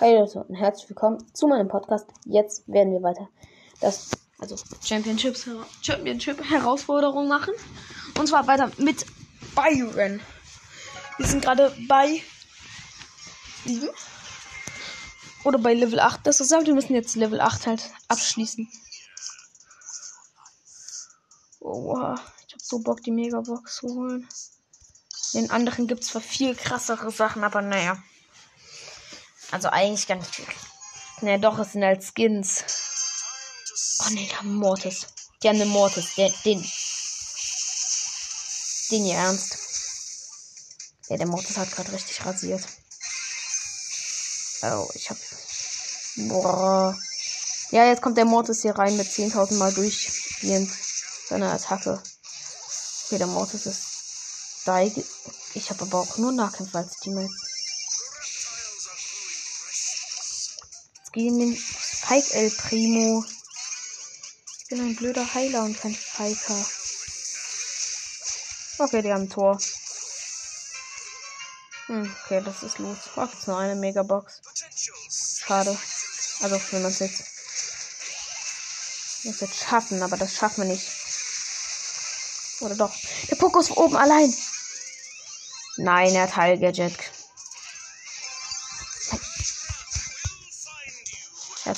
Hi Leute und herzlich willkommen zu meinem Podcast. Jetzt werden wir weiter das also Championships Championship Herausforderung machen und zwar weiter mit Byron. Wir sind gerade bei 7 oder bei Level 8. Das ist wir müssen jetzt Level 8 halt abschließen. Oh, wow. ich hab so Bock die Megabox zu holen. Den anderen gibt es zwar viel krassere Sachen, aber naja. Also eigentlich gar nicht viel. Naja, doch, es sind halt Skins. Oh ne, die haben Mortis. Die haben eine Mortis. Den, den. Den ihr ernst. Ja, der Mortis hat gerade richtig rasiert. Oh, ich hab. Boah. Ja, jetzt kommt der Mortis hier rein mit 10.000 Mal durchspielen. Seine Attacke. Okay, der Mortis ist. Ich habe aber auch nur Nahkämpfer als Teammate. Gehen den Spike El Primo. Ich bin ein blöder Heiler und kein Fiker. Okay, die haben ein Tor. Hm, okay, das ist los. Oh, jetzt nur eine Megabox. Schade. Also, wenn man es jetzt. Muss jetzt schaffen, aber das schaffen wir nicht. Oder doch? Der Poko ist oben allein. Nein, er hat Heilgadget.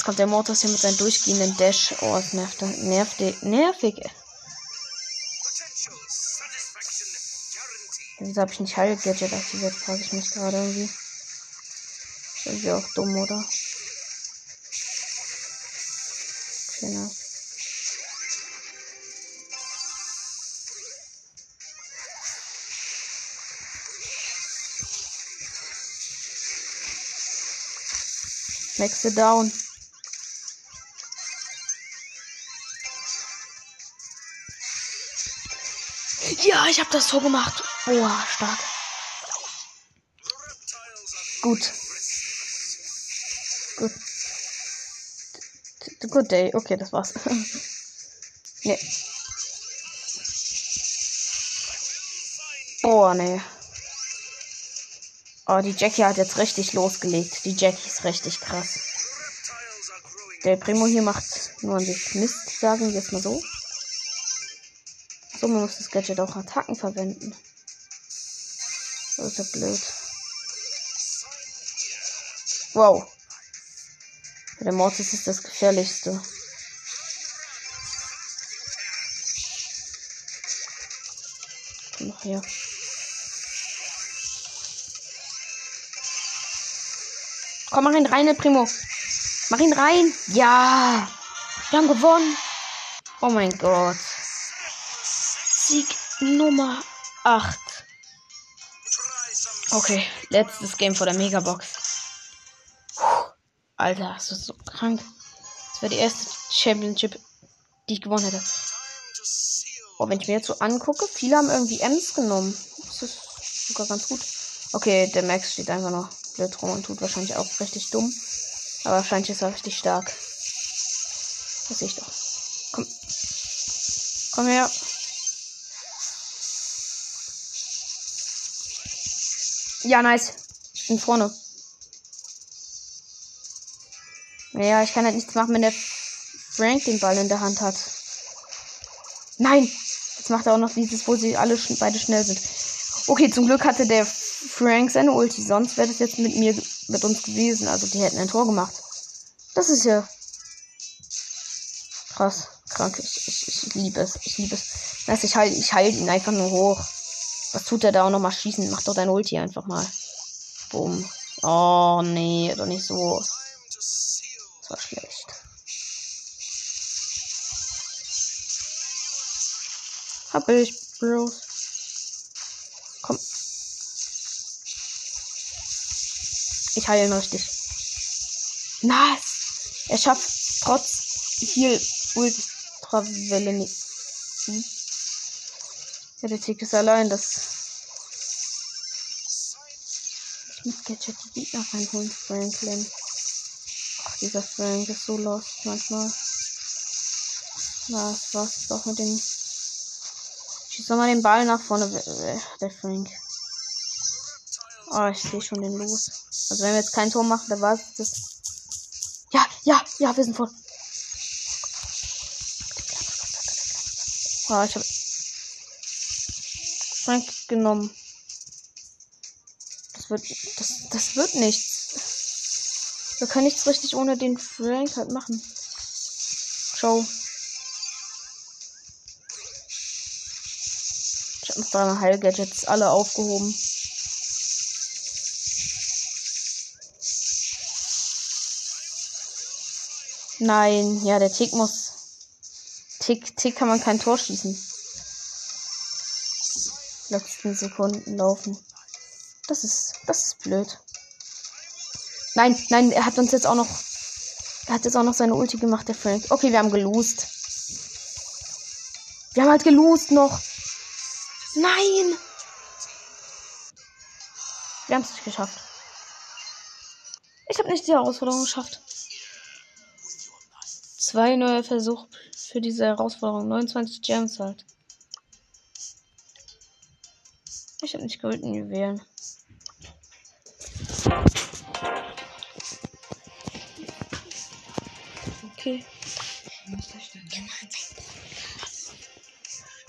Jetzt kommt der Mortis hier mit seinem durchgehenden Dash. Oh, es nervt, nervt, nervig. Wieso habe ich nicht Heilgadget aktiviert, frage ich mich gerade irgendwie. Ist irgendwie auch dumm, oder? Nice. Maxe down. Ja, ich habe das so gemacht. Boah, stark. Gut. Gut. Good day. Okay, das war's. nee. Oh, nee. Oh, die Jackie hat jetzt richtig losgelegt. Die Jackie ist richtig krass. Der Primo hier macht nur an sich Mist, sagen wir es mal so. So, man muss das Gadget auch Attacken verwenden. Das ist ja blöd. Wow. Der Mortis ist das gefährlichste. Komm noch her. Komm, mach ihn rein, Primo. Mach ihn rein. Ja. Wir haben gewonnen. Oh mein Gott. Sieg Nummer 8. Okay, letztes Game vor der Megabox. Alter, das ist so krank. Das wäre die erste Championship, die ich gewonnen hätte. Oh, wenn ich mir jetzt so angucke, viele haben irgendwie Ems genommen. Das ist sogar ganz gut. Okay, der Max steht einfach noch blöd rum und tut wahrscheinlich auch richtig dumm. Aber wahrscheinlich ist er richtig stark. Das sehe ich doch. Komm. Komm her. Ja, nice. Ich bin vorne. Naja, ich kann halt nichts machen, wenn der Frank den Ball in der Hand hat. Nein! Jetzt macht er auch noch dieses, wo sie alle sch beide schnell sind. Okay, zum Glück hatte der Frank seine Ulti. Sonst wäre das jetzt mit mir, mit uns gewesen. Also die hätten ein Tor gemacht. Das ist ja krass. Krank. Ich, ich, ich liebe es. Ich liebe es. Das ich heil, ich heil ihn einfach nur hoch. Was tut er da auch noch mal schießen? Mach doch dein Ulti einfach mal. Bumm. Oh, nee, doch nicht so. Das war schlecht. Hab ich, Bros. Komm. Ich heile ihn richtig. Nice. Er schafft trotz viel Ultrawelle nicht. Hm? Ja, der Tick ist allein, das. Ich muss Gadget die Gegner reinholen, Franklin. Ach, dieser Frank ist so lost manchmal. Was, was doch mit dem. Schieß doch mal den Ball nach vorne, der Frank. Oh, ich sehe schon den los. Also wenn wir jetzt kein Tor machen, dann war es das. Ja, ja, ja, wir sind vor. Oh, ich habe Frank genommen. Das wird, das, das wird nichts. Wir können nichts richtig ohne den Frank halt machen. Ciao. Ich habe noch drei Heilgadgets alle aufgehoben. Nein, ja, der Tick muss. Tick, Tick kann man kein Tor schießen. Letzten Sekunden laufen. Das ist, das ist blöd. Nein, nein, er hat uns jetzt auch noch. Er hat jetzt auch noch seine Ulti gemacht, der Frank. Okay, wir haben gelost. Wir haben halt gelost noch. Nein! Wir haben es nicht geschafft. Ich habe nicht die Herausforderung geschafft. Zwei neue Versuche für diese Herausforderung. 29 Gems halt. Ich habe nicht goldene Juwelen. Okay.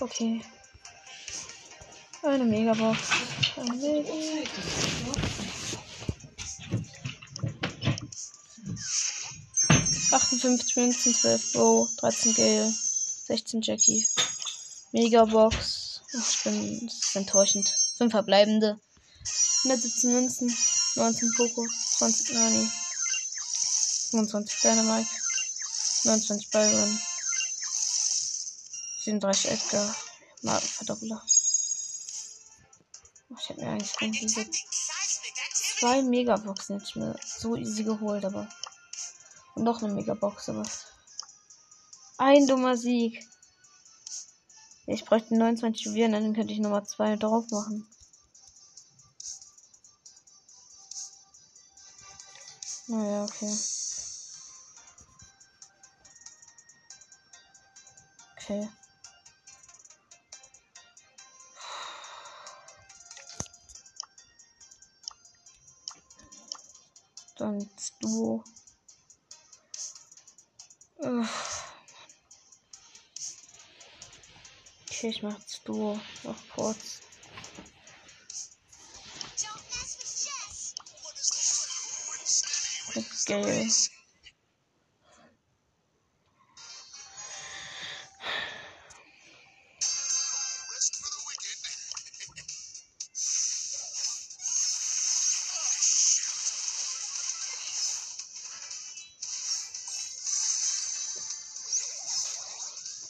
Okay. Eine Megabox. Eine Megabox. 58 Münzen, 12 Bo, 13 Gale, 16 Jackie. Megabox. Ach, ich bin, enttäuschend. 5 verbleibende. 117 Münzen, 19 Poco, 20 Nani, 25 Dynamite, 29 Byron, 37 Edgar, Markenverdoppler. Ich hätte mir eigentlich diese zwei Megaboxen jetzt mir so easy geholt, aber und noch eine Megabox, aber. Ein dummer Sieg. Ich bräuchte 29 Juwelen, dann könnte ich Nummer 2 drauf machen. Naja, okay. Okay. Dann Duo. Ich mach's Duo noch kurz. Geil.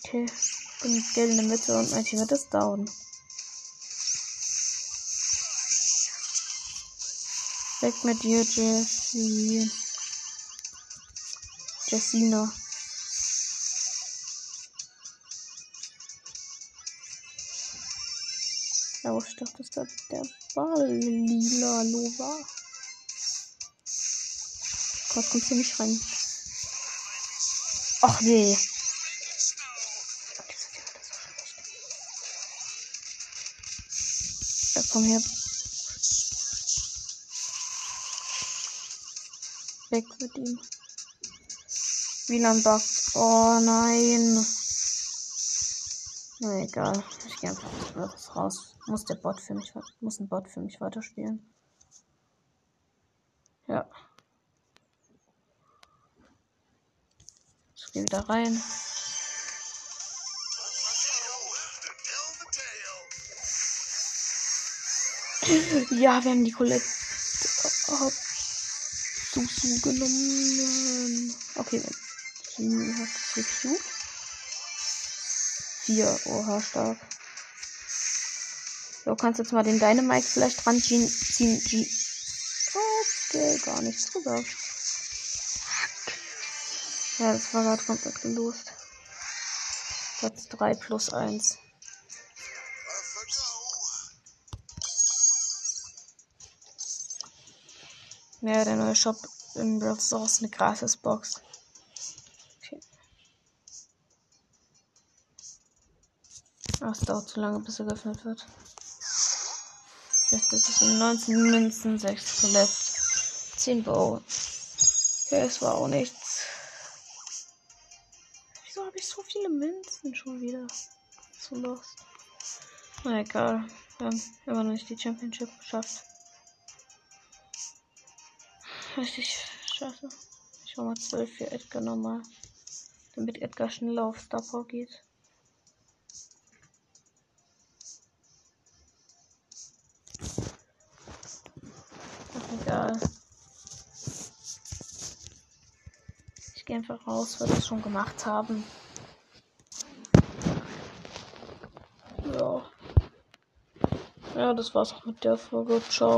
Okay. Bin Geld in der Mitte und mein Team ist down. Weg mit dir, Jessie. Jessina. Ja, ich dachte, das da der Ball lila Lova. Gott, kommt hier nicht rein. Ach nee. Komm her. Weg mit ihm. WLAN Bug. Oh nein. Na egal. Ich gehe einfach raus. Muss der Bot für mich muss ein Bot für mich weiterspielen. Ja. Ich gehe wieder rein. Ja, wir haben die Colette oh, Susu genommen. Okay, sie hat gekriegt. Vier, oha, stark. So, kannst jetzt mal den Dynamite vielleicht dran ziehen. ziehen okay, gar nichts gesagt. Ja, das war gerade komplett gelost. Platz 3 plus 1. Ja, der neue Shop in Brawl Stars eine Gratis-Box. Okay. Ach, es dauert zu lange, bis er geöffnet wird. Das ist 19 Münzen, 6 zuletzt. 10 Bow. Okay, es war auch nichts. Wieso habe ich so viele Münzen schon wieder? So lost. Na egal. Wir haben immer noch nicht die Championship geschafft. Richtig scheiße. Ich hole mal 12 für Edgar nochmal. Damit Edgar schneller auf Star Power geht. Ach, egal. Ich gehe einfach raus, weil wir es schon gemacht haben. Ja. Ja, das war's auch mit der Folge. Ciao.